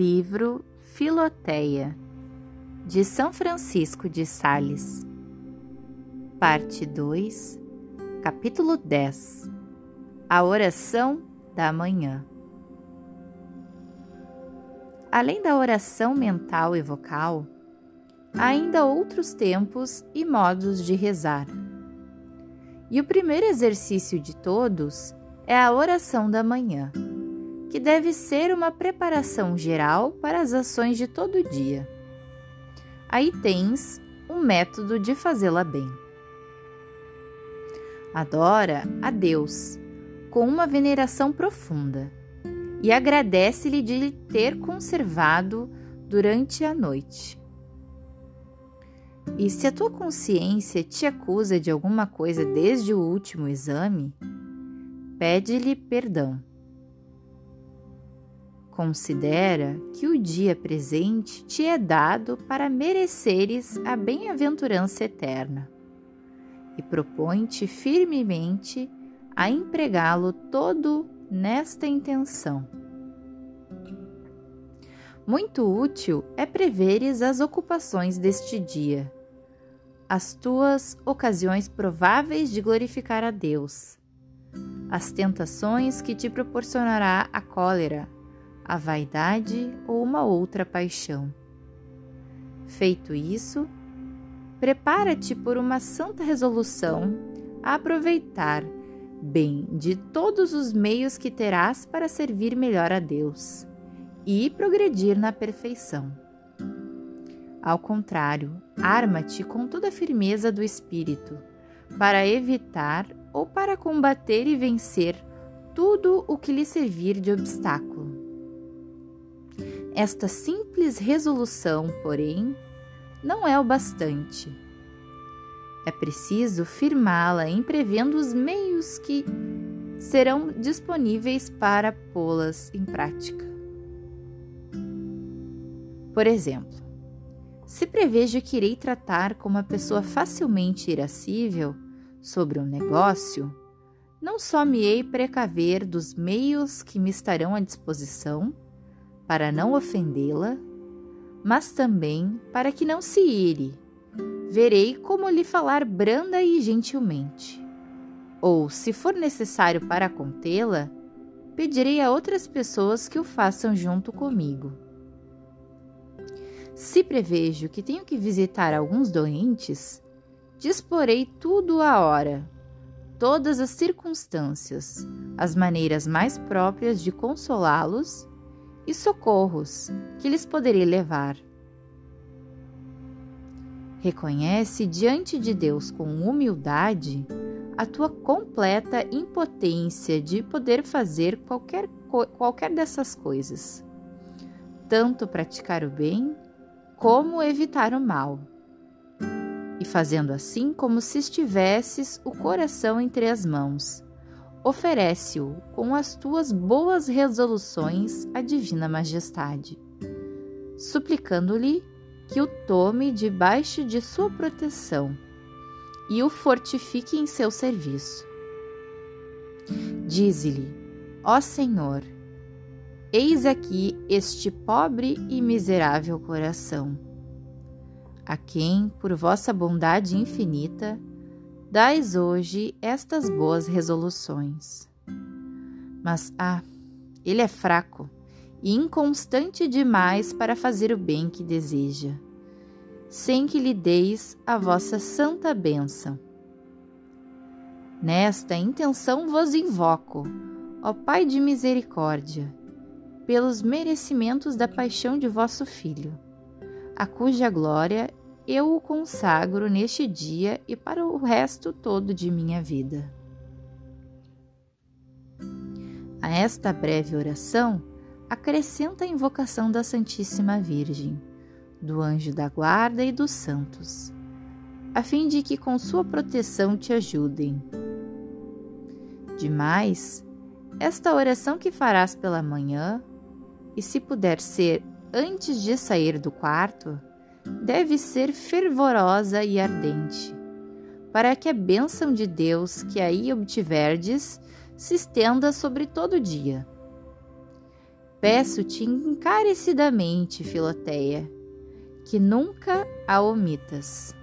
Livro Filoteia, de São Francisco de Sales, Parte 2, Capítulo 10 A Oração da Manhã. Além da oração mental e vocal, há ainda outros tempos e modos de rezar. E o primeiro exercício de todos é a oração da manhã que deve ser uma preparação geral para as ações de todo dia. Aí tens um método de fazê-la bem. Adora a Deus com uma veneração profunda e agradece-lhe de lhe ter conservado durante a noite. E se a tua consciência te acusa de alguma coisa desde o último exame, pede-lhe perdão Considera que o dia presente te é dado para mereceres a bem-aventurança eterna e propõe-te firmemente a empregá-lo todo nesta intenção. Muito útil é preveres as ocupações deste dia, as tuas ocasiões prováveis de glorificar a Deus, as tentações que te proporcionará a cólera a vaidade ou uma outra paixão. Feito isso, prepara-te por uma santa resolução a aproveitar bem de todos os meios que terás para servir melhor a Deus e progredir na perfeição. Ao contrário, arma-te com toda a firmeza do espírito para evitar ou para combater e vencer tudo o que lhe servir de obstáculo. Esta simples resolução, porém, não é o bastante. É preciso firmá-la em prevendo os meios que serão disponíveis para pô-las em prática. Por exemplo, se prevejo que irei tratar com uma pessoa facilmente irascível sobre um negócio, não só me hei precaver dos meios que me estarão à disposição, para não ofendê-la, mas também para que não se ire. Verei como lhe falar branda e gentilmente. Ou, se for necessário para contê-la, pedirei a outras pessoas que o façam junto comigo. Se prevejo que tenho que visitar alguns doentes, disporei tudo à hora, todas as circunstâncias, as maneiras mais próprias de consolá-los e socorros que lhes poderei levar. Reconhece diante de Deus com humildade a tua completa impotência de poder fazer qualquer, qualquer dessas coisas, tanto praticar o bem como evitar o mal. E fazendo assim como se estivesses o coração entre as mãos, oferece-o com as tuas boas resoluções à Divina Majestade, suplicando-lhe que o tome debaixo de sua proteção e o fortifique em seu serviço. Dize-lhe, ó Senhor, eis aqui este pobre e miserável coração, a quem, por vossa bondade infinita, dais hoje estas boas resoluções. Mas, ah, ele é fraco e inconstante demais para fazer o bem que deseja, sem que lhe deis a vossa santa bênção. Nesta intenção vos invoco, ó Pai de misericórdia, pelos merecimentos da paixão de vosso Filho, a cuja glória eu o consagro neste dia e para o resto todo de minha vida. A esta breve oração, acrescenta a invocação da Santíssima Virgem, do anjo da guarda e dos santos, a fim de que com sua proteção te ajudem. Demais, esta oração que farás pela manhã, e se puder ser antes de sair do quarto, deve ser fervorosa e ardente, para que a bênção de Deus que aí obtiverdes se estenda sobre todo o dia. Peço-te encarecidamente, Filoteia, que nunca a omitas.